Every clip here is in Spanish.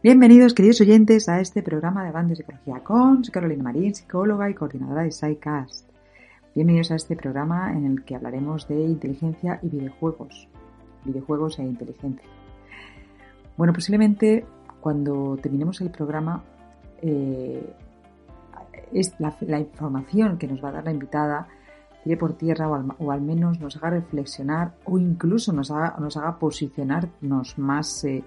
Bienvenidos, queridos oyentes, a este programa de Bandes de Psicología con Carolina Marín, psicóloga y coordinadora de SciCast. Bienvenidos a este programa en el que hablaremos de inteligencia y videojuegos. Videojuegos e inteligencia. Bueno, posiblemente cuando terminemos el programa, eh, es la, información que nos va a dar la invitada tire por tierra o al, menos nos haga reflexionar o incluso nos haga, nos posicionarnos más. Eh,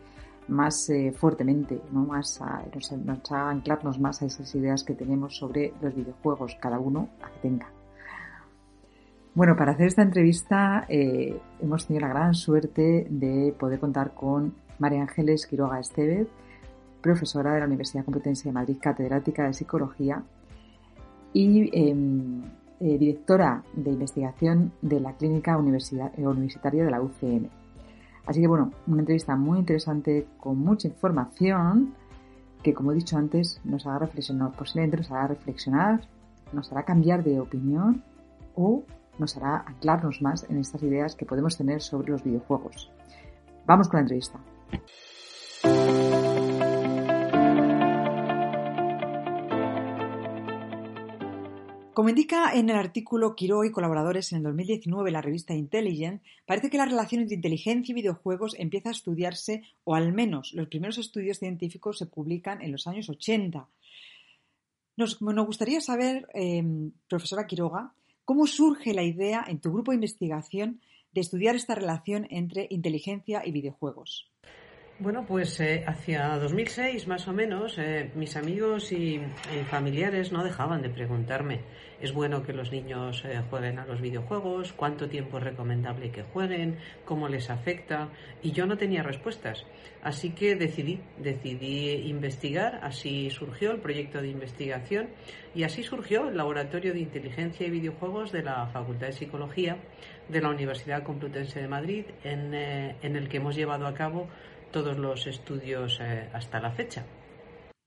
más eh, fuertemente, ¿no? más a, nos, a anclarnos más a esas ideas que tenemos sobre los videojuegos, cada uno a que tenga. Bueno, para hacer esta entrevista eh, hemos tenido la gran suerte de poder contar con María Ángeles Quiroga Estevez, profesora de la Universidad Complutense de Madrid, catedrática de Psicología y em, eh, directora de investigación de la Clínica Universitaria de la UCM. Así que bueno, una entrevista muy interesante con mucha información que como he dicho antes nos hará reflexionar, posiblemente nos hará reflexionar, nos hará cambiar de opinión o nos hará anclarnos más en estas ideas que podemos tener sobre los videojuegos. Vamos con la entrevista. Como indica en el artículo Quiro y colaboradores en el 2019 en la revista Intelligent, parece que la relación entre inteligencia y videojuegos empieza a estudiarse, o al menos los primeros estudios científicos se publican en los años 80. Nos, gustaría saber, em, profesora Quiroga, cómo surge la idea en tu grupo de investigación de estudiar esta relación entre inteligencia y videojuegos. Bueno, pues eh, hacia 2006 más o menos, eh, mis amigos y, familiares no dejaban de preguntarme, ¿es bueno que los niños eh, jueguen a los videojuegos? ¿Cuánto tiempo es recomendable que jueguen? ¿Cómo les afecta? Y yo no tenía respuestas. Así que decidí, decidí investigar, así surgió el proyecto de investigación y así surgió el Laboratorio de Inteligencia y Videojuegos de la Facultad de Psicología de la Universidad Complutense de Madrid, en, en el que hemos llevado a cabo todos los estudios eh, hasta la fecha.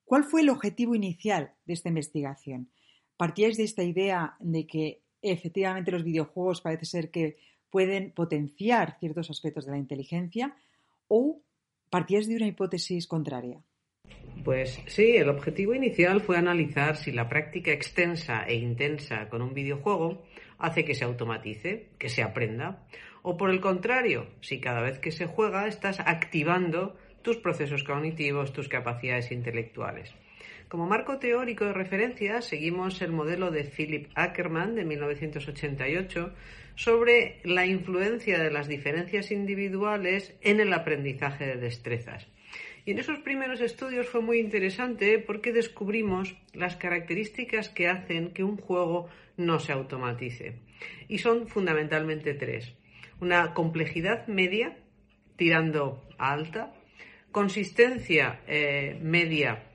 ¿Cuál fue el objetivo inicial de esta investigación? ¿Partíais de esta idea de que efectivamente los videojuegos parece ser que pueden potenciar ciertos aspectos de la inteligencia o partíais de una hipótesis contraria? Pues sí, el objetivo inicial fue analizar si la práctica extensa e intensa con un videojuego hace que se automatice, que se aprenda, o por el contrario, si cada vez que se juega estás activando tus procesos cognitivos, tus capacidades intelectuales. Como marco teórico de referencia, seguimos el modelo de Philip Ackerman de 1988 sobre la influencia de las diferencias individuales en el aprendizaje de destrezas. Y en esos primeros estudios fue muy interesante porque descubrimos las características que hacen que un juego no se automatice. Y son fundamentalmente tres una complejidad media tirando a alta, consistencia eh, media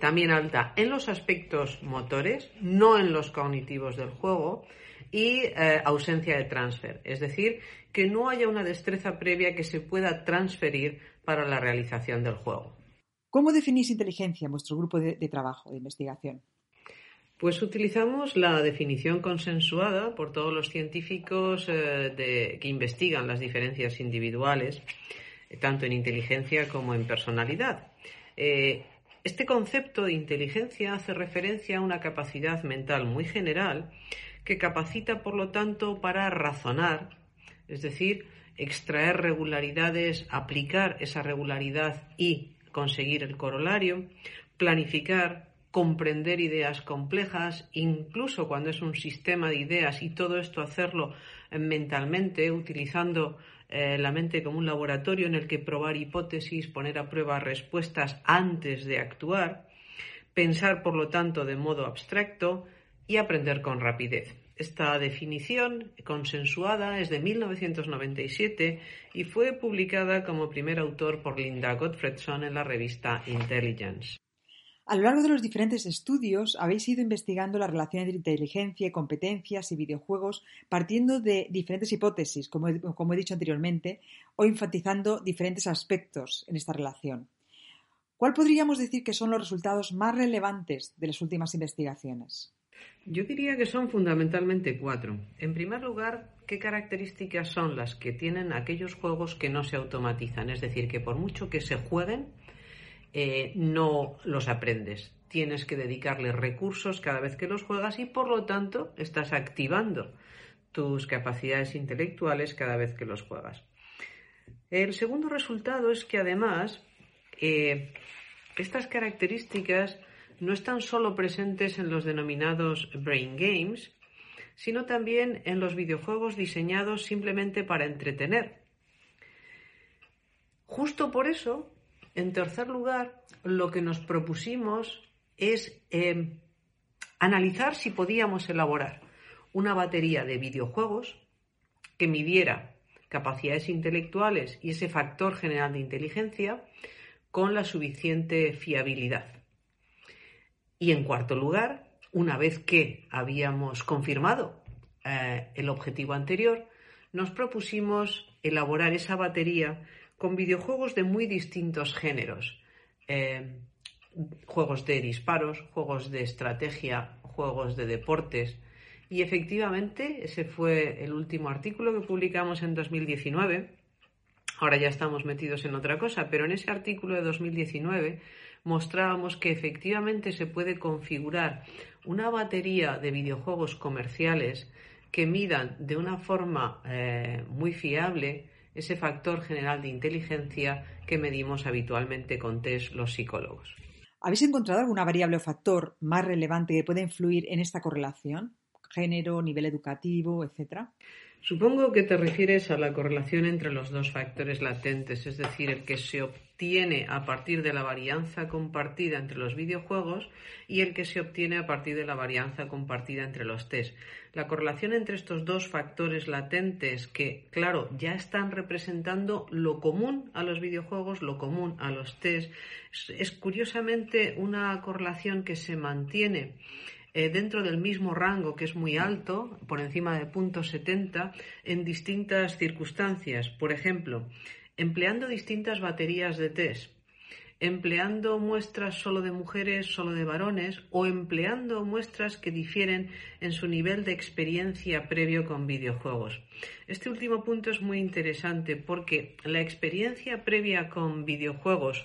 también alta en los aspectos motores, no en los cognitivos del juego, y eh, ausencia de transfer, es decir, que no haya una destreza previa que se pueda transferir para la realización del juego. ¿Cómo definís inteligencia en vuestro grupo de trabajo, de investigación? Pues utilizamos la definición consensuada por todos los científicos eh, que investigan las diferencias individuales, eh, tanto en inteligencia como en personalidad. Eh, este concepto de inteligencia hace referencia a una capacidad mental muy general que capacita, por lo tanto, para razonar, es decir, extraer regularidades, aplicar esa regularidad y conseguir el corolario, planificar, comprender ideas complejas, incluso cuando es un sistema de ideas y todo esto hacerlo eh, mentalmente, utilizando eh, la mente como un laboratorio en el que probar hipótesis, poner a prueba respuestas antes de actuar, pensar, por lo tanto, de modo abstracto, y aprender con rapidez. Esta definición consensuada es de 1997 y fue publicada como primer autor por Linda Gottfredson en la revista Intelligence. A lo largo de los diferentes estudios habéis ido investigando la relación entre inteligencia, competencias y videojuegos partiendo de diferentes hipótesis, como he, como he dicho anteriormente, o enfatizando diferentes aspectos en esta relación. ¿Cuál podríamos decir que son los resultados más relevantes de las últimas investigaciones? Yo diría que son fundamentalmente cuatro. En primer lugar, ¿qué características son las que tienen aquellos juegos que no se automatizan? Es decir, que por mucho que se jueguen, eh, no los aprendes. Tienes que dedicarle recursos cada vez que los juegas y por lo tanto estás activando tus capacidades intelectuales cada vez que los juegas. El segundo resultado es que además eh, estas características no están solo presentes en los denominados brain games, sino también en los videojuegos diseñados simplemente para entretener. Justo por eso en tercer lugar, lo que nos propusimos es em, analizar si podíamos elaborar una batería de videojuegos que midiera capacidades intelectuales y ese factor general de inteligencia con la suficiente fiabilidad. Y en cuarto lugar, una vez que habíamos confirmado eh, el objetivo anterior, nos propusimos elaborar esa batería con videojuegos de muy distintos géneros. Eh, juegos de disparos, juegos de estrategia, juegos de deportes. Y efectivamente, ese fue el último artículo que publicamos en 2019. Ahora ya estamos metidos en otra cosa, pero en ese artículo de 2019 mostrábamos que efectivamente se puede configurar una batería de videojuegos comerciales que midan de una forma eh, muy fiable ese factor general de inteligencia que medimos habitualmente con test los psicólogos. ¿Habéis encontrado alguna variable o factor más relevante que pueda influir en esta correlación? Género, nivel educativo, etcétera. Supongo que te refieres a la correlación entre los dos factores latentes, es decir, el que se obtiene a partir de la varianza compartida entre los videojuegos y el que se obtiene a partir de la varianza compartida entre los test. La correlación entre estos dos factores latentes que, claro, ya están representando lo común a los videojuegos, lo común a los test, es, curiosamente una correlación que se mantiene eh, dentro del mismo rango que es muy alto, por encima de punto 70, en distintas circunstancias. Por ejemplo, empleando distintas baterías de test, empleando muestras solo de mujeres, solo de varones, o empleando muestras que difieren en su nivel de experiencia previo con videojuegos. Este último punto es muy interesante porque la experiencia previa con videojuegos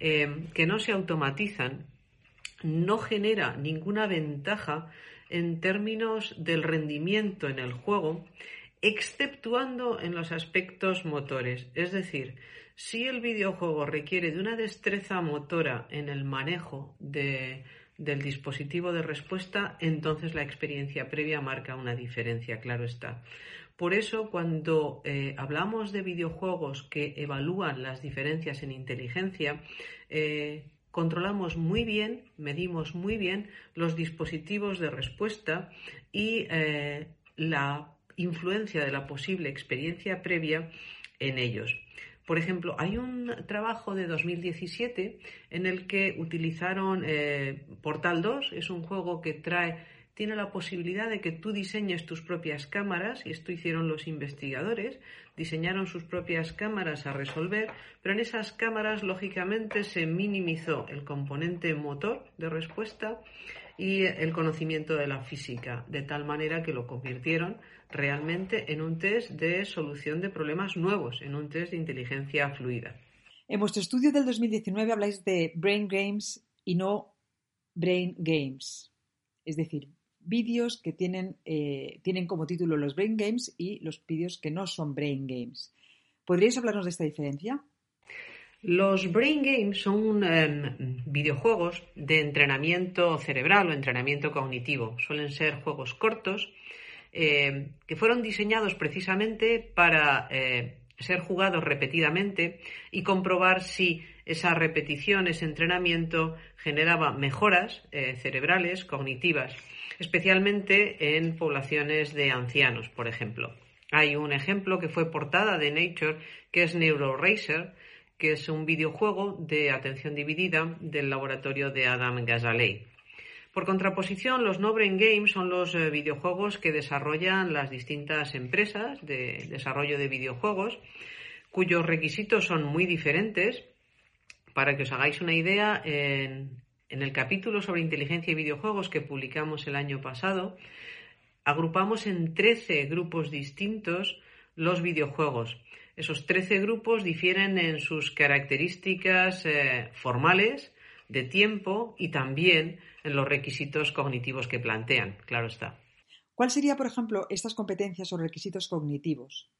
eh, que no se automatizan no genera ninguna ventaja en términos del rendimiento en el juego, exceptuando en los aspectos motores. Es decir, si el videojuego requiere de una destreza motora en el manejo del dispositivo de respuesta, entonces la experiencia previa marca una diferencia, claro está. Por eso, cuando eh, hablamos de videojuegos que evalúan las diferencias en inteligencia, eh, controlamos muy bien, medimos muy bien los dispositivos de respuesta y eh, la influencia de la posible experiencia previa en ellos. Por ejemplo, hay un trabajo de 2017 en el que utilizaron eh, Portal 2, es un juego que trae tiene la posibilidad de que tú diseñes tus propias cámaras, y esto hicieron los investigadores, diseñaron sus propias cámaras a resolver, pero en esas cámaras lógicamente se minimizó el componente motor de respuesta y el conocimiento de la física, de tal manera que lo convirtieron realmente en un test de solución de problemas nuevos, en un test de inteligencia fluida. En vuestro estudio del 2019 habláis de brain games y no brain games, es decir, vídeos que tienen, eh, tienen como título los Brain Games y los vídeos que no son Brain Games. ¿Podríais hablarnos de esta diferencia? Los Brain Games son em, videojuegos de entrenamiento cerebral o entrenamiento cognitivo. Suelen ser juegos cortos em, que fueron diseñados precisamente para eh, ser jugados repetidamente y comprobar si esa repetición, ese entrenamiento generaba mejoras eh, cerebrales, cognitivas. Especialmente en poblaciones de ancianos, por ejemplo. Hay un ejemplo que fue portada de Nature, que es NeuroRacer, que es un videojuego de atención dividida del laboratorio de Adam Gazzaley. Por contraposición, los no-brain games son los eh, videojuegos que desarrollan las distintas empresas de desarrollo de videojuegos, cuyos requisitos son muy diferentes. Para que os hagáis una idea, en, en el capítulo sobre inteligencia y videojuegos que publicamos el año pasado, agrupamos en 13 grupos distintos los videojuegos. Esos 13 grupos difieren en sus características eh, formales, de tiempo y también en los requisitos cognitivos que plantean, claro está. ¿Cuál sería, por ejemplo, estas competencias o requisitos cognitivos?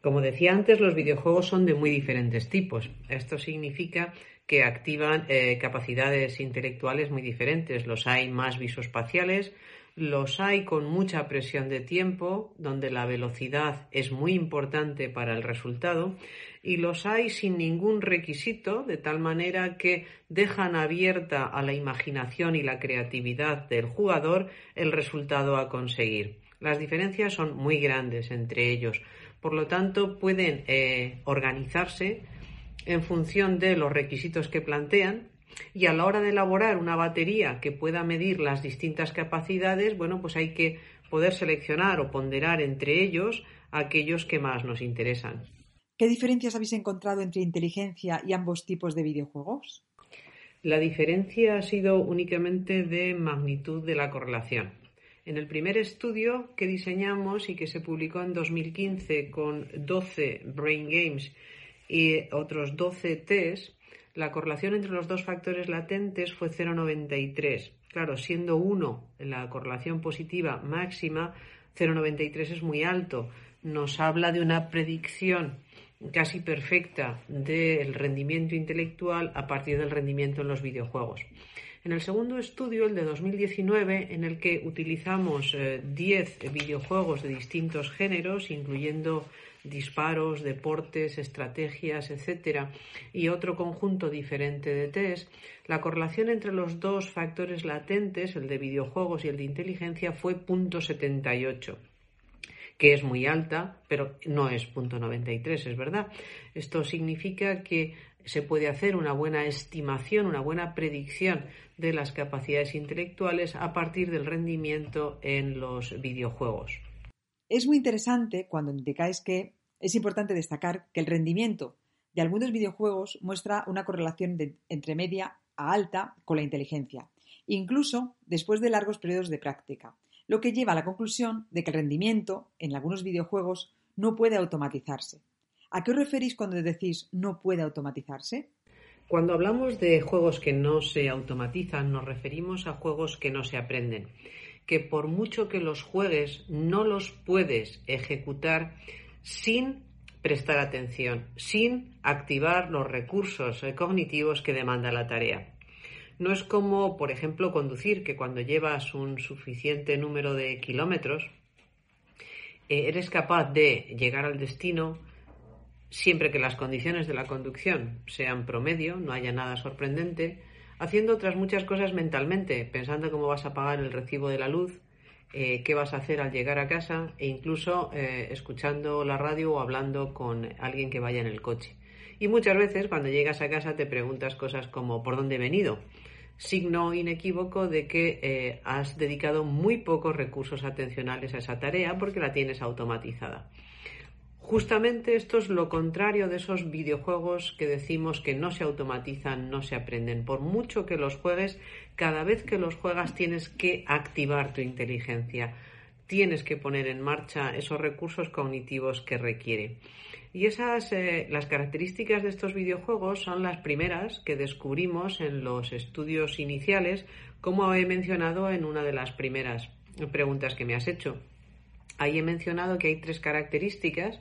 Como decía antes, los videojuegos son de muy diferentes tipos. Esto significa que activan eh, capacidades intelectuales muy diferentes. Los hay más visoespaciales, los hay con mucha presión de tiempo, donde la velocidad es muy importante para el resultado, y los hay sin ningún requisito, de tal manera que dejan abierta a la imaginación y la creatividad del jugador el resultado a conseguir. Las diferencias son muy grandes entre ellos, por lo tanto pueden eh, organizarse en función de los requisitos que plantean y a la hora de elaborar una batería que pueda medir las distintas capacidades, bueno, pues hay que poder seleccionar o ponderar entre ellos aquellos que más nos interesan. ¿Qué diferencias habéis encontrado entre inteligencia y ambos tipos de videojuegos? La diferencia ha sido únicamente de magnitud de la correlación. En el primer estudio que diseñamos y que se publicó en 2015 con 12 Brain Games y otros 12 tests, la correlación entre los dos factores latentes fue 0,93. Claro, siendo 1 la correlación positiva máxima, 0,93 es muy alto. Nos habla de una predicción casi perfecta del rendimiento intelectual a partir del rendimiento en los videojuegos. En el segundo estudio, el de 2019, en el que utilizamos 10 eh, videojuegos de distintos géneros, incluyendo disparos, deportes, estrategias, etcétera, y otro conjunto diferente de test, la correlación entre los dos factores latentes, el de videojuegos y el de inteligencia, fue 0.78 que es muy alta, pero no es 0.93, es verdad. Esto significa que se puede hacer una buena estimación, una buena predicción de las capacidades intelectuales a partir del rendimiento en los videojuegos. Es muy interesante cuando indicáis que es importante destacar que el rendimiento de algunos videojuegos muestra una correlación entre media a alta con la inteligencia, incluso después de largos periodos de práctica, lo que lleva a la conclusión de que el rendimiento en algunos videojuegos no puede automatizarse. ¿A qué os referís cuando decís no puede automatizarse? Cuando hablamos de juegos que no se automatizan, nos referimos a juegos que no se aprenden que por mucho que los juegues no los puedes ejecutar sin prestar atención, sin activar los recursos cognitivos que demanda la tarea. No es como, por ejemplo, conducir, que cuando llevas un suficiente número de kilómetros, eh, eres capaz de llegar al destino siempre que las condiciones de la conducción sean promedio, no haya nada sorprendente, haciendo otras muchas cosas mentalmente, pensando cómo vas a pagar el recibo de la luz, eh, qué vas a hacer al llegar a casa e incluso eh, escuchando la radio o hablando con alguien que vaya en el coche. Y muchas veces cuando llegas a casa te preguntas cosas como ¿por dónde he venido? Signo inequívoco de que eh, has dedicado muy pocos recursos atencionales a esa tarea porque la tienes automatizada. Justamente esto es lo contrario de esos videojuegos que decimos que no se automatizan, no se aprenden. Por mucho que los juegues, cada vez que los juegas tienes que activar tu inteligencia, tienes que poner en marcha esos recursos cognitivos que requiere. Y esas, eh, las características de estos videojuegos son las primeras que descubrimos en los estudios iniciales, como he mencionado en una de las primeras preguntas que me has hecho. Ahí he mencionado que hay tres características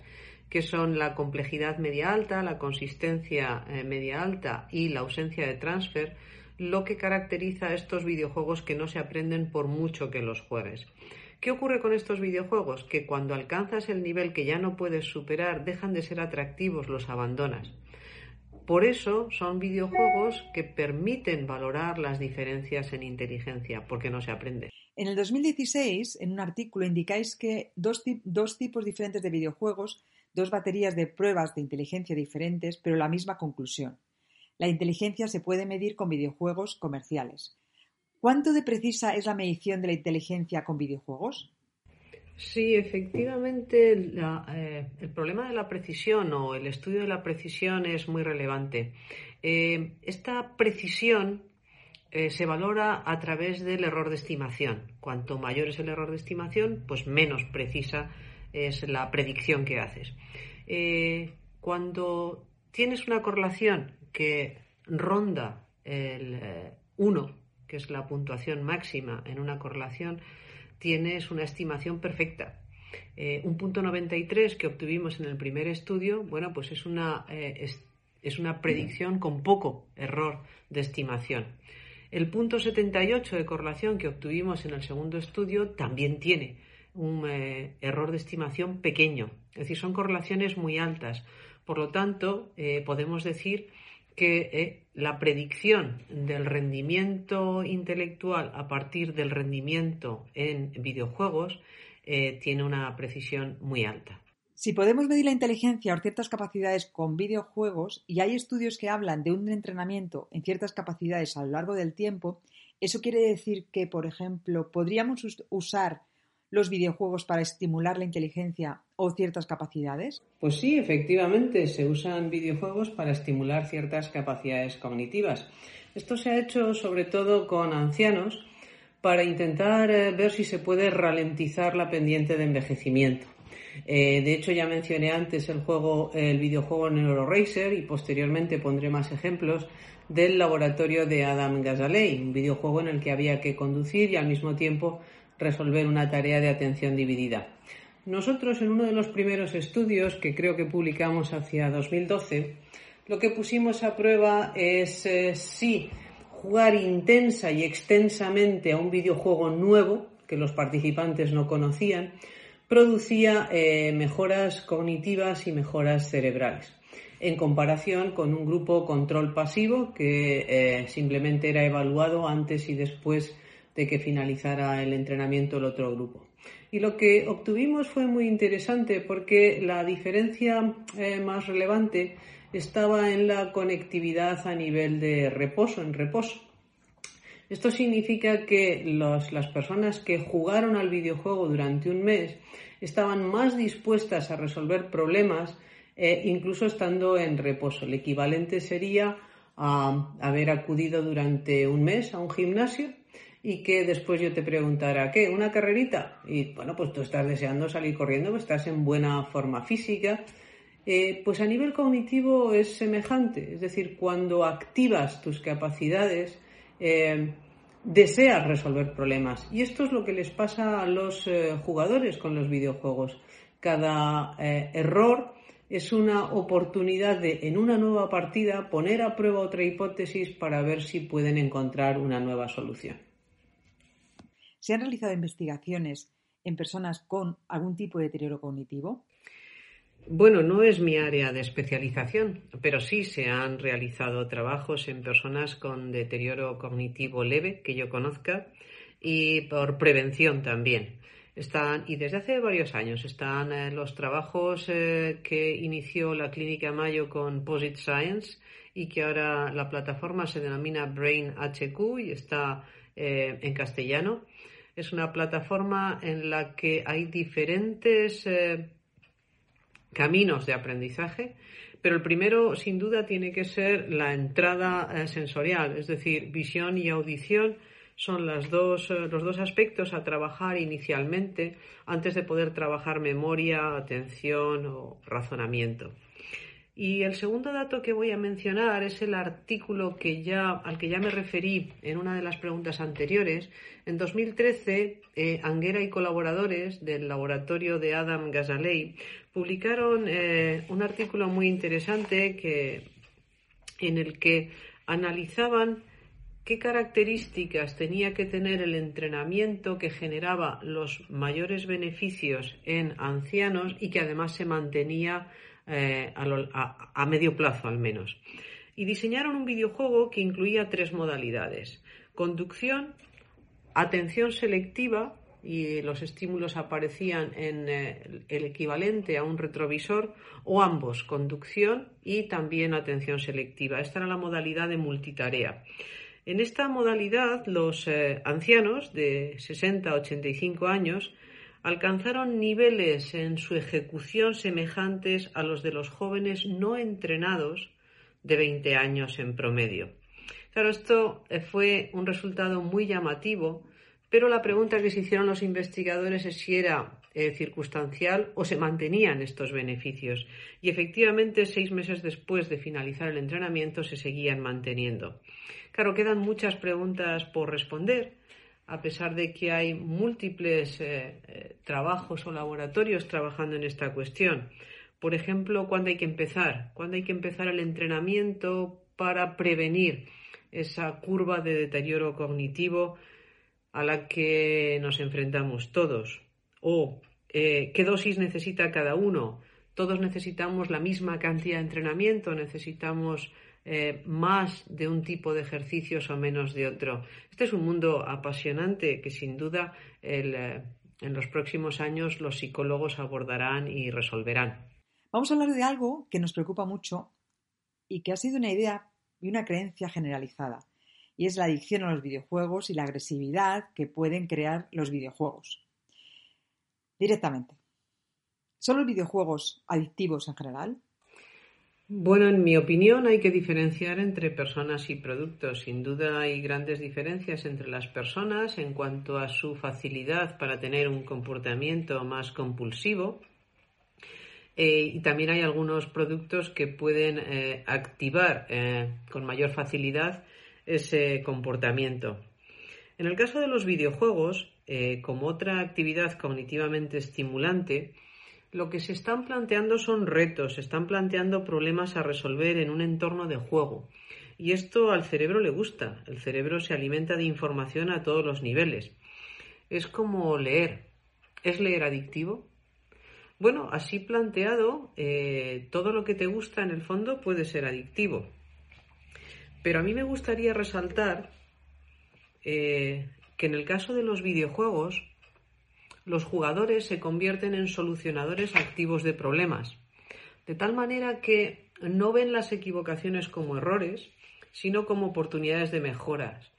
que son la complejidad media alta, la consistencia eh, media alta y la ausencia de transfer, lo que caracteriza a estos videojuegos que no se aprenden por mucho que los juegues. ¿Qué ocurre con estos videojuegos? Que cuando alcanzas el nivel que ya no puedes superar, dejan de ser atractivos, los abandonas. Por eso son videojuegos que permiten valorar las diferencias en inteligencia, porque no se aprende. En el 2016, en un artículo, indicáis que dos, tipos diferentes de videojuegos, dos baterías de pruebas de inteligencia diferentes, pero la misma conclusión. La inteligencia se puede medir con videojuegos comerciales. ¿Cuánto de precisa es la medición de la inteligencia con videojuegos? Sí, efectivamente, eh, el problema de la precisión o el estudio de la precisión es muy relevante. Eh, esta precisión eh, se valora a través del error de estimación. Cuanto mayor es el error de estimación, pues menos precisa es la predicción que haces. cuando tienes una correlación que ronda el 1, que es la puntuación máxima en una correlación, tienes una estimación perfecta. Eh, un punto 93 que obtuvimos en el primer estudio, bueno, pues es una, eh, es, una predicción con poco error de estimación. El punto 78 de correlación que obtuvimos en el segundo estudio también tiene un eh, error de estimación pequeño, es decir, son correlaciones muy altas. Por lo tanto, podemos decir que eh, la predicción del rendimiento intelectual a partir del rendimiento en videojuegos eh, tiene una precisión muy alta. Si podemos medir la inteligencia o ciertas capacidades con videojuegos y hay estudios que hablan de un entrenamiento en ciertas capacidades a lo largo del tiempo, eso quiere decir que, por ejemplo, podríamos usar los videojuegos para estimular la inteligencia o ciertas capacidades? Pues sí, efectivamente, se usan videojuegos para estimular ciertas capacidades cognitivas. Esto se ha hecho sobre todo con ancianos para intentar eh, ver si se puede ralentizar la pendiente de envejecimiento. Eh, de hecho, ya mencioné antes el juego, el videojuego NeuroRacer y posteriormente pondré más ejemplos del laboratorio de Adam Gazzaley, un videojuego en el que había que conducir y al mismo tiempo resolver una tarea de atención dividida. Nosotros en uno de los primeros estudios que creo que publicamos hacia 2012, lo que pusimos a prueba es eh, si jugar intensa y extensamente a un videojuego nuevo que los participantes no conocían producía eh, mejoras cognitivas y mejoras cerebrales en comparación con un grupo control pasivo que eh, simplemente era evaluado antes y después de que finalizara el entrenamiento el otro grupo. Y lo que obtuvimos fue muy interesante porque la diferencia eh, más relevante estaba en la conectividad a nivel de reposo, en reposo. Esto significa que las personas que jugaron al videojuego durante un mes estaban más dispuestas a resolver problemas eh, incluso estando en reposo. El equivalente sería a haber acudido durante un mes a un gimnasio y que después yo te preguntara, ¿qué? ¿Una carrerita? Y bueno, pues tú estás deseando salir corriendo, pues estás en buena forma física. Eh, pues a nivel cognitivo es semejante, es decir, cuando activas tus capacidades, eh, deseas resolver problemas. Y esto es lo que les pasa a los eh, jugadores con los videojuegos. Cada error es una oportunidad de, en una nueva partida, poner a prueba otra hipótesis para ver si pueden encontrar una nueva solución. ¿Se han realizado investigaciones en personas con algún tipo de deterioro cognitivo? Bueno, no es mi área de especialización, pero sí se han realizado trabajos en personas con deterioro cognitivo leve que yo conozca y por prevención también. Están, y desde hace varios años están eh, los trabajos eh, que inició la Clínica Mayo con Posit Science y que ahora la plataforma se denomina Brain HQ y está eh, en castellano es una plataforma en la que hay diferentes caminos de aprendizaje, pero el primero, sin duda, tiene que ser la entrada eh, sensorial, es decir, visión y audición son dos, eh, los dos aspectos a trabajar inicialmente antes de poder trabajar memoria, atención o razonamiento. Y el segundo dato que voy a mencionar es el artículo que ya, al que ya me referí en una de las preguntas anteriores. En 2013, eh, Anguera y colaboradores del laboratorio de Adam Gazalei publicaron eh, un artículo muy interesante que, en el que analizaban qué características tenía que tener el entrenamiento que generaba los mayores beneficios en ancianos y que además se mantenía eh, a, medio plazo al menos. Y diseñaron un videojuego que incluía tres modalidades. Conducción, atención selectiva y los estímulos aparecían en eh, el equivalente a un retrovisor o ambos, conducción y también atención selectiva. Esta era la modalidad de multitarea. En esta modalidad, los eh, ancianos de 60 a 85 años alcanzaron niveles en su ejecución semejantes a los de los jóvenes no entrenados de 20 años en promedio. Claro, esto eh, fue un resultado muy llamativo pero la pregunta que se hicieron los investigadores es si era eh, circunstancial o se mantenían estos beneficios. Y efectivamente, seis meses después de finalizar el entrenamiento, se seguían manteniendo. Claro, quedan muchas preguntas por responder, a pesar de que hay múltiples eh, eh, trabajos o laboratorios trabajando en esta cuestión. Por ejemplo, ¿cuándo hay que empezar? ¿Cuándo hay que empezar el entrenamiento para prevenir esa curva de deterioro cognitivo a la que nos enfrentamos todos o eh, qué dosis necesita cada uno. Todos necesitamos la misma cantidad de entrenamiento, necesitamos eh, más de un tipo de ejercicios o menos de otro. Este es un mundo apasionante que sin duda eh, en los próximos años los psicólogos abordarán y resolverán. Vamos a hablar de algo que nos preocupa mucho y que ha sido una idea y una creencia generalizada y es la adicción a los videojuegos y la agresividad que pueden crear los videojuegos. Directamente. ¿Son los videojuegos adictivos en general? Bueno, en mi opinión hay que diferenciar entre personas y productos. Sin duda hay grandes diferencias entre las personas en cuanto a su facilidad para tener un comportamiento más compulsivo. Eh, y también hay algunos productos que pueden eh, activar eh, con mayor facilidad ese comportamiento. En el caso de los videojuegos, como otra actividad cognitivamente estimulante, lo que se están planteando son retos, se están planteando problemas a resolver en un entorno de juego. Y esto al cerebro le gusta. El cerebro se alimenta de información a todos los niveles. Es como leer. ¿Es leer adictivo? Bueno, así planteado, eh, todo lo que te gusta en el fondo puede ser adictivo. Pero a mí me gustaría resaltar eh, que en el caso de los videojuegos, los jugadores se convierten en solucionadores activos de problemas, de tal manera que no ven las equivocaciones como errores, sino como oportunidades de mejoras.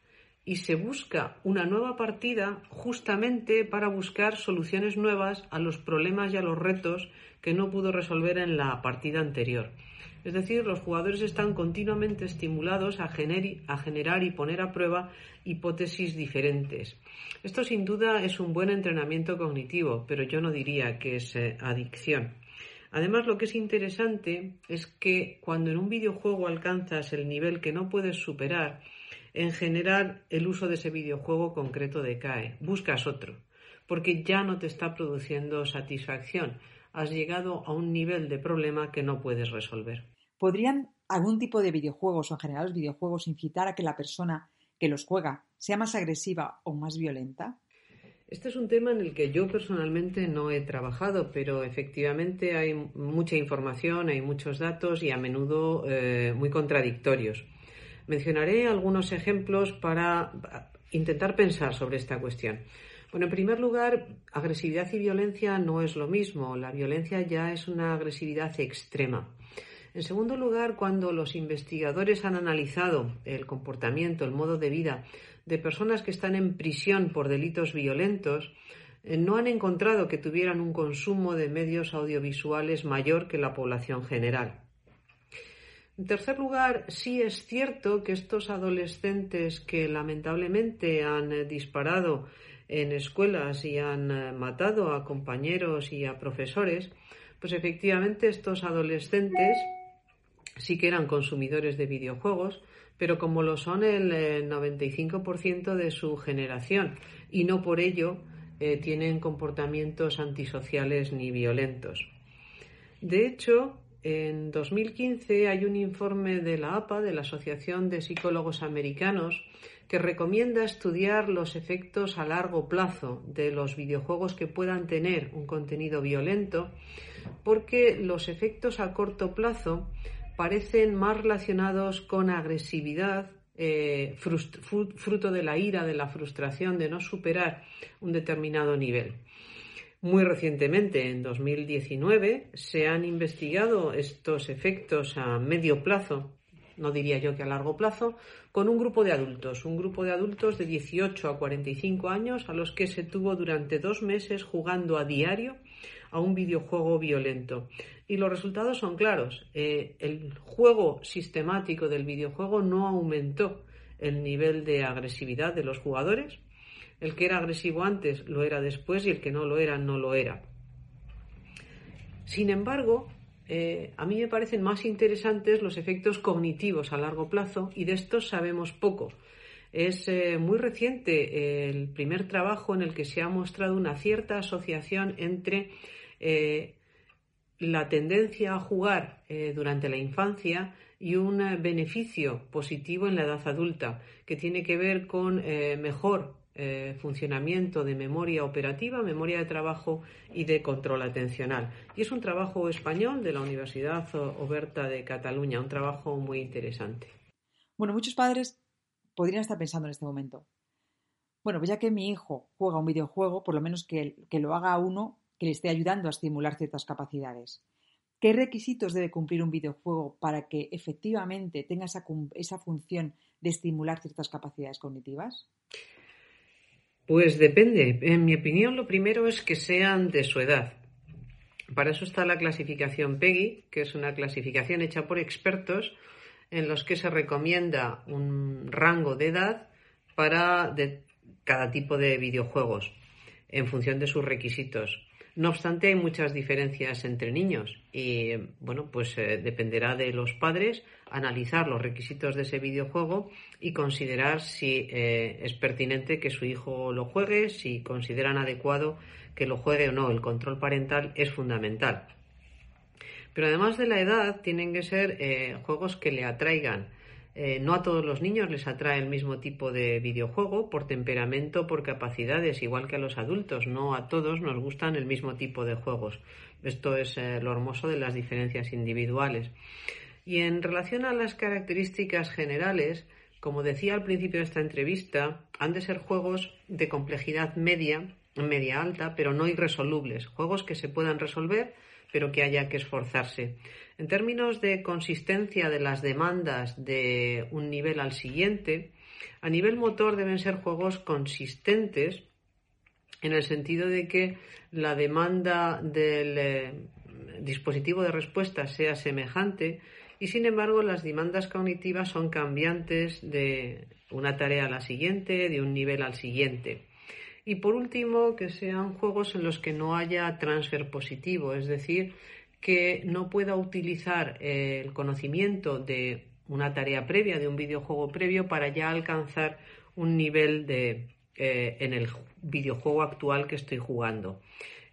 Y se busca una nueva partida justamente para buscar soluciones nuevas a los problemas y a los retos que no pudo resolver en la partida anterior. Es decir, los jugadores están continuamente estimulados a, generar y poner a prueba hipótesis diferentes. Esto sin duda es un buen entrenamiento cognitivo, pero yo no diría que es eh, adicción. Además, lo que es interesante es que cuando en un videojuego alcanzas el nivel que no puedes superar, en general el uso de ese videojuego concreto decae. Buscas otro, porque ya no te está produciendo satisfacción. Has llegado a un nivel de problema que no puedes resolver. ¿Podrían algún tipo de videojuegos o en general los videojuegos incitar a que la persona que los juega sea más agresiva o más violenta? Este es un tema en el que yo personalmente no he trabajado, pero efectivamente hay mucha información, hay muchos datos y a menudo eh, muy contradictorios. Mencionaré algunos ejemplos para intentar pensar sobre esta cuestión. Bueno, en primer lugar, agresividad y violencia no es lo mismo. La violencia ya es una agresividad extrema. En segundo lugar, cuando los investigadores han analizado el comportamiento, el modo de vida de personas que están en prisión por delitos violentos, eh, no han encontrado que tuvieran un consumo de medios audiovisuales mayor que la población general. En tercer lugar, sí es cierto que estos adolescentes que lamentablemente han eh, disparado en escuelas y han eh, matado a compañeros y a profesores, pues efectivamente estos adolescentes sí que eran consumidores de videojuegos, pero como lo son el 95% de su generación y no por ello eh, tienen comportamientos antisociales ni violentos. De hecho, en 2015 hay un informe de la APA, de la Asociación de Psicólogos Americanos, que recomienda estudiar los efectos a largo plazo de los videojuegos que puedan tener un contenido violento, porque los efectos a corto plazo parecen más relacionados con agresividad eh, fruto de la ira, de la frustración, de no superar un determinado nivel. Muy recientemente, en 2019, se han investigado estos efectos a medio plazo, no diría yo que a largo plazo, con un grupo de adultos, un grupo de adultos de 18 a 45 años a los que se tuvo durante dos meses jugando a diario a un videojuego violento. Y los resultados son claros. Eh, el juego sistemático del videojuego no aumentó el nivel de agresividad de los jugadores, el que era agresivo antes lo era después y el que no lo era no lo era. Sin embargo, eh, a mí me parecen más interesantes los efectos cognitivos a largo plazo y de estos sabemos poco. Es eh, muy reciente el primer trabajo en el que se ha mostrado una cierta asociación entre la tendencia a jugar durante la infancia y un beneficio positivo en la edad adulta, que tiene que ver con mejor eh, funcionamiento de memoria operativa, memoria de trabajo y de control atencional. Y es un trabajo español de la Universidad Oberta de Cataluña, un trabajo muy interesante. Bueno, muchos padres podrían estar pensando en este momento. Bueno, pues ya que mi hijo juega un videojuego, por lo menos que, que lo haga uno que le esté ayudando a estimular ciertas capacidades. ¿Qué requisitos debe cumplir un videojuego para que efectivamente tenga esa, función de estimular ciertas capacidades cognitivas? Pues depende. En mi opinión, lo primero es que sean de su edad. Para eso está la clasificación PEGI, que es una clasificación hecha por expertos en los que se recomienda un rango de edad para cada tipo de videojuegos en función de sus requisitos. No obstante, hay muchas diferencias entre niños y, bueno, pues eh, dependerá de los padres analizar los requisitos de ese videojuego y considerar si eh, es pertinente que su hijo lo juegue, si consideran adecuado que lo juegue o no. El control parental es fundamental. Pero además de la edad, tienen que ser eh, juegos que le atraigan eh, no a todos los niños les atrae el mismo tipo de videojuego por temperamento, por capacidades, igual que a los adultos. No a todos nos gustan el mismo tipo de juegos. Esto es eh, lo hermoso de las diferencias individuales. Y en relación a las características generales, como decía al principio de esta entrevista, han de ser juegos de complejidad media, media alta, pero no irresolubles. Juegos que se puedan resolver, pero que haya que esforzarse. En términos de consistencia de las demandas de un nivel al siguiente, a nivel motor deben ser juegos consistentes en el sentido de que la demanda del eh, dispositivo de respuesta sea semejante y sin embargo las demandas cognitivas son cambiantes de una tarea a la siguiente, de un nivel al siguiente. Y por último, que sean juegos en los que no haya transfer positivo, es decir, que no pueda utilizar el conocimiento de una tarea previa, de un videojuego previo, para ya alcanzar un nivel de, eh, en el videojuego actual que estoy jugando.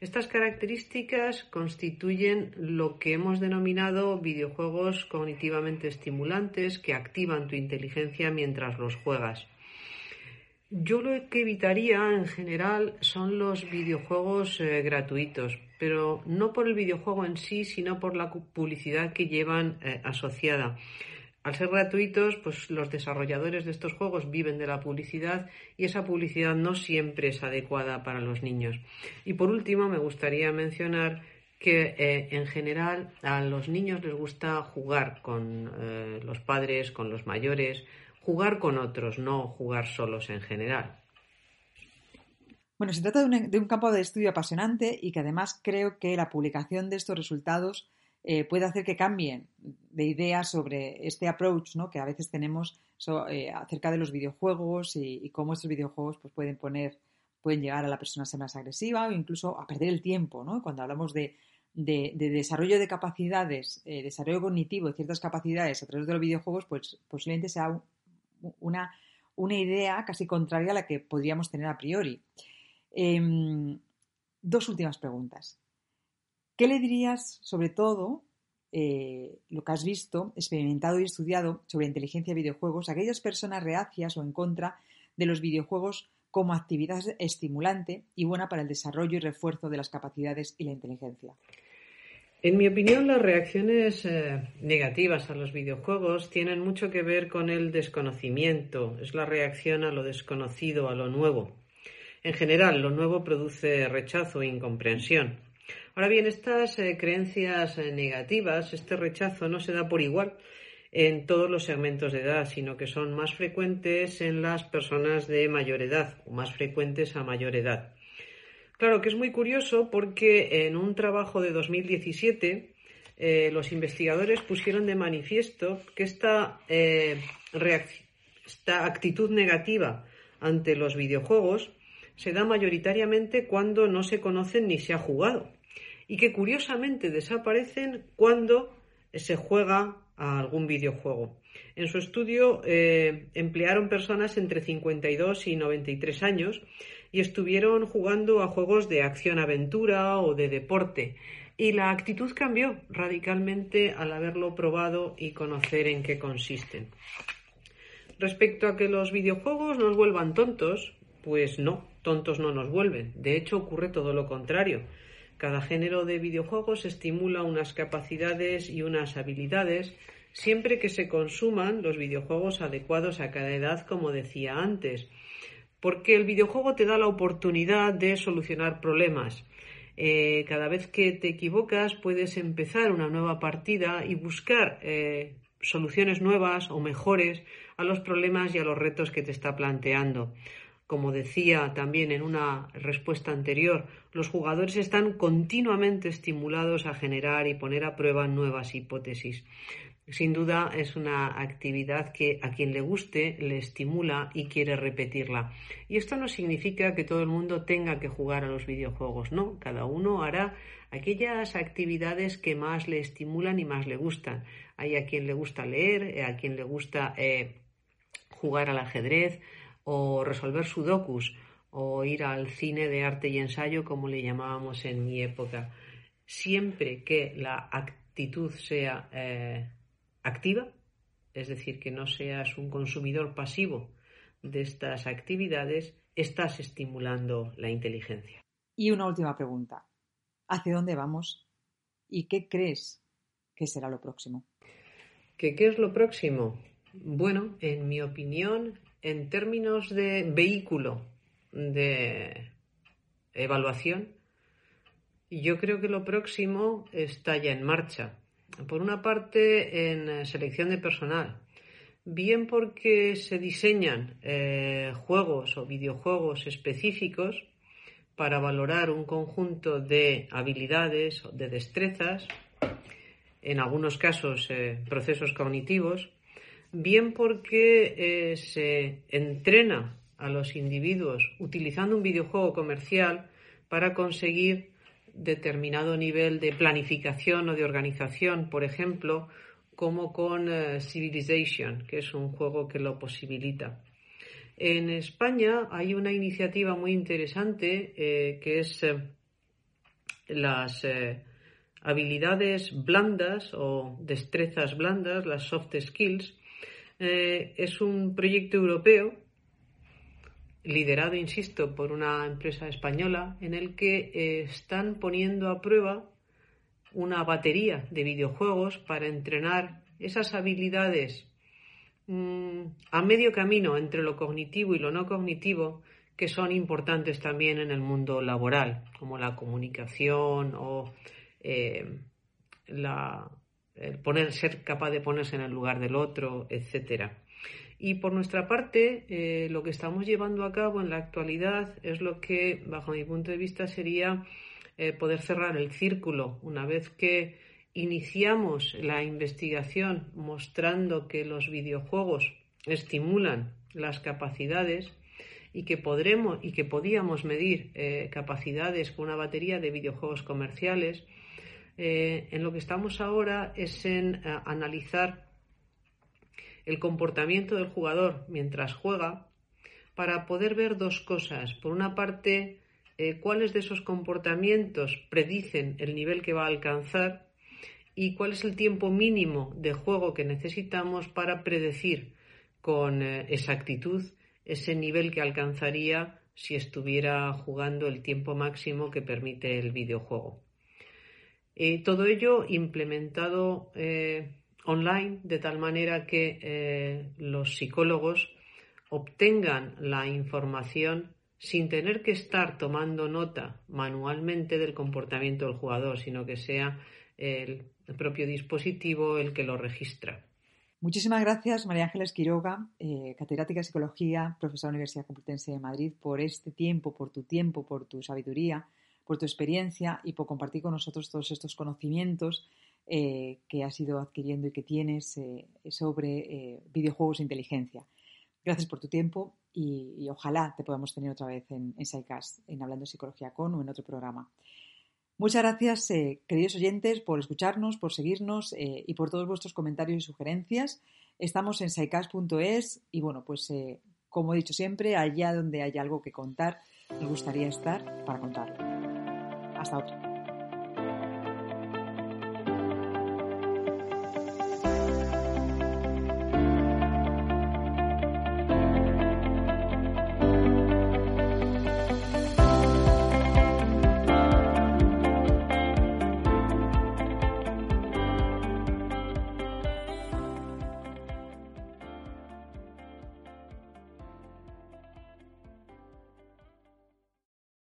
Estas características constituyen lo que hemos denominado videojuegos cognitivamente estimulantes que activan tu inteligencia mientras los juegas. Yo lo que evitaría en general son los videojuegos eh, gratuitos, pero no por el videojuego en sí, sino por la publicidad que llevan eh, asociada. Al ser gratuitos, pues los desarrolladores de estos juegos viven de la publicidad y esa publicidad no siempre es adecuada para los niños. Y por último, me gustaría mencionar que eh, en general a los niños les gusta jugar con los padres, con los mayores, jugar con otros, no jugar solos en general. Bueno, se trata de un, campo de estudio apasionante y que además creo que la publicación de estos resultados eh, puede hacer que cambien de ideas sobre este approach ¿no? que a veces tenemos eh, acerca de los videojuegos y, cómo estos videojuegos pues, pueden poner, pueden llegar a la persona a ser más agresiva o incluso a perder el tiempo. ¿no? Cuando hablamos de, desarrollo de capacidades, eh, desarrollo cognitivo de ciertas capacidades a través de los videojuegos, pues posiblemente sea una, idea casi contraria a la que podríamos tener a priori. Em, dos últimas preguntas. ¿Qué le dirías, sobre todo, eh, lo que has visto, experimentado y estudiado sobre inteligencia de videojuegos, aquellas personas reacias o en contra de los videojuegos como actividad estimulante y buena para el desarrollo y refuerzo de las capacidades y la inteligencia? En mi opinión, las reacciones eh, negativas a los videojuegos tienen mucho que ver con el desconocimiento, es la reacción a lo desconocido, a lo nuevo. En general, lo nuevo produce rechazo e incomprensión. Ahora bien, estas eh, creencias eh, negativas, este rechazo no se da por igual en todos los segmentos de edad, sino que son más frecuentes en las personas de mayor edad o más frecuentes a mayor edad. Claro que es muy curioso porque en un trabajo de 2017 eh, los investigadores pusieron de manifiesto que esta, eh, esta actitud negativa ante los videojuegos se da mayoritariamente cuando no se conocen ni se ha jugado y que curiosamente desaparecen cuando se juega a algún videojuego. En su estudio eh, emplearon personas entre 52 y 93 años y estuvieron jugando a juegos de acción-aventura o de deporte. Y la actitud cambió radicalmente al haberlo probado y conocer en qué consisten. Respecto a que los videojuegos nos vuelvan tontos, pues no, tontos no nos vuelven. De hecho, ocurre todo lo contrario. Cada género de videojuegos estimula unas capacidades y unas habilidades siempre que se consuman los videojuegos adecuados a cada edad, como decía antes porque el videojuego te da la oportunidad de solucionar problemas. Eh, cada vez que te equivocas puedes empezar una nueva partida y buscar eh, soluciones nuevas o mejores a los problemas y a los retos que te está planteando. Como decía también en una respuesta anterior, los jugadores están continuamente estimulados a generar y poner a prueba nuevas hipótesis. Sin duda es una actividad que a quien le guste le estimula y quiere repetirla. Y esto no significa que todo el mundo tenga que jugar a los videojuegos, no, cada uno hará aquellas actividades que más le estimulan y más le gustan. Hay a quien le gusta leer, eh, a quien le gusta eh, jugar al ajedrez o resolver sudokus o ir al cine de arte y ensayo como le llamábamos en mi época. Siempre que la actitud sea eh, activa, es decir, que no seas un consumidor pasivo de estas actividades, estás estimulando la inteligencia. Y una última pregunta. ¿Hacia dónde vamos? ¿Y qué crees que será lo próximo? ¿Qué, ¿Qué es lo próximo? Bueno, en mi opinión, en términos de vehículo de evaluación, yo creo que lo próximo está ya en marcha. Por una parte, en eh, selección de personal, bien porque se diseñan eh, juegos o videojuegos específicos para valorar un conjunto de habilidades, o de destrezas, en algunos casos eh, procesos cognitivos, bien porque se entrena a los individuos utilizando un videojuego comercial para conseguir determinado nivel de planificación o de organización, por ejemplo, como con eh, Civilization, que es un juego que lo posibilita. En España hay una iniciativa muy interesante eh, que es eh, las habilidades blandas o destrezas blandas, las soft skills. es un proyecto europeo liderado, insisto, por una empresa española, en el que eh, están poniendo a prueba una batería de videojuegos para entrenar esas habilidades mm, a medio camino entre lo cognitivo y lo no cognitivo que son importantes también en el mundo laboral, como la comunicación o eh, la, el poner, ser capaz de ponerse en el lugar del otro, etcétera. Y por nuestra parte, eh, lo que estamos llevando a cabo en la actualidad es lo que, bajo mi punto de vista, sería eh, poder cerrar el círculo. Una vez que iniciamos la investigación mostrando que los videojuegos estimulan las capacidades y que podremos y que podíamos medir eh, capacidades con una batería de videojuegos comerciales, en lo que estamos ahora es en analizar el comportamiento del jugador mientras juega para poder ver dos cosas. Por una parte, eh, cuáles de esos comportamientos predicen el nivel que va a alcanzar y cuál es el tiempo mínimo de juego que necesitamos para predecir con eh, exactitud ese nivel que alcanzaría si estuviera jugando el tiempo máximo que permite el videojuego. Eh, todo ello implementado online de tal manera que eh, los psicólogos obtengan la información sin tener que estar tomando nota manualmente del comportamiento del jugador, sino que sea el, propio dispositivo el que lo registra. Muchísimas gracias, María Ángeles Quiroga, catedrática de Psicología, profesora de la Universidad Complutense de Madrid, por este tiempo, por tu tiempo, por tu sabiduría por tu experiencia y por compartir con nosotros todos estos conocimientos eh, que has ido adquiriendo y que tienes eh, sobre eh, videojuegos e inteligencia. Gracias por tu tiempo y, ojalá te podamos tener otra vez en, en SciCast, en Hablando de Psicología con o en otro programa. Muchas gracias, queridos oyentes, por escucharnos, por seguirnos y por todos vuestros comentarios y sugerencias. Estamos en SciCast.es y bueno, pues como he dicho siempre, allá donde haya algo que contar, me gustaría estar para contarlo. Hasta otra.